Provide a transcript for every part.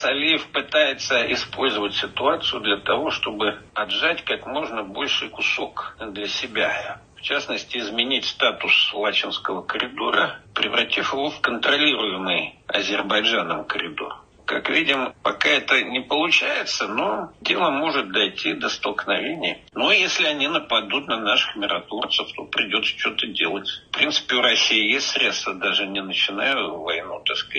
Алиев пытается использовать ситуацию для того, чтобы отжать как можно больший кусок для себя. В частности, изменить статус Лачинского коридора, превратив его в контролируемый Азербайджаном коридор. Как видим, пока это не получается, но дело может дойти до столкновений. Но если они нападут на наших миротворцев, то придется что-то делать. В принципе, у России есть средства, даже не начиная войну, так сказать,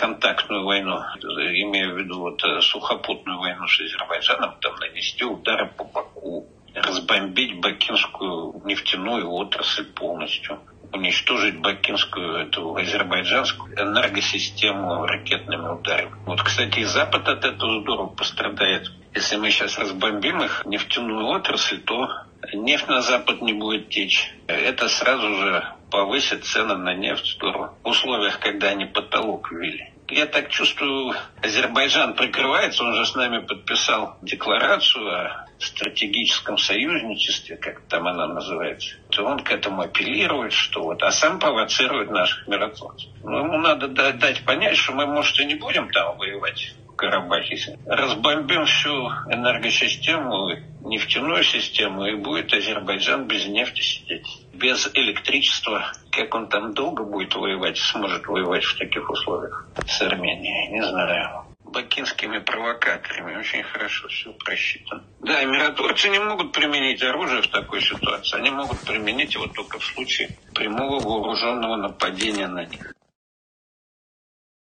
контактную войну, имею в виду вот э, сухопутную войну с Азербайджаном, там нанести удары по Баку, разбомбить бакинскую нефтяную отрасль полностью уничтожить бакинскую, эту азербайджанскую энергосистему ракетными ударами. Вот, кстати, и Запад от этого здорово пострадает. Если мы сейчас разбомбим их нефтяную отрасль, то нефть на Запад не будет течь. Это сразу же повысит цены на нефть. В условиях, когда они потолок ввели. Я так чувствую, Азербайджан прикрывается, он же с нами подписал декларацию о стратегическом союзничестве, как там она называется. То он к этому апеллирует, что вот, а сам провоцирует наших миротворцев. Ну, ему надо дать понять, что мы, может, и не будем там воевать Карабахе. Разбомбим всю энергосистему, нефтяную систему, и будет Азербайджан без нефти сидеть. Без электричества. Как он там долго будет воевать, сможет воевать в таких условиях с Арменией, не знаю бакинскими провокаторами. Очень хорошо все просчитано. Да, миротворцы не могут применить оружие в такой ситуации. Они могут применить его только в случае прямого вооруженного нападения на них.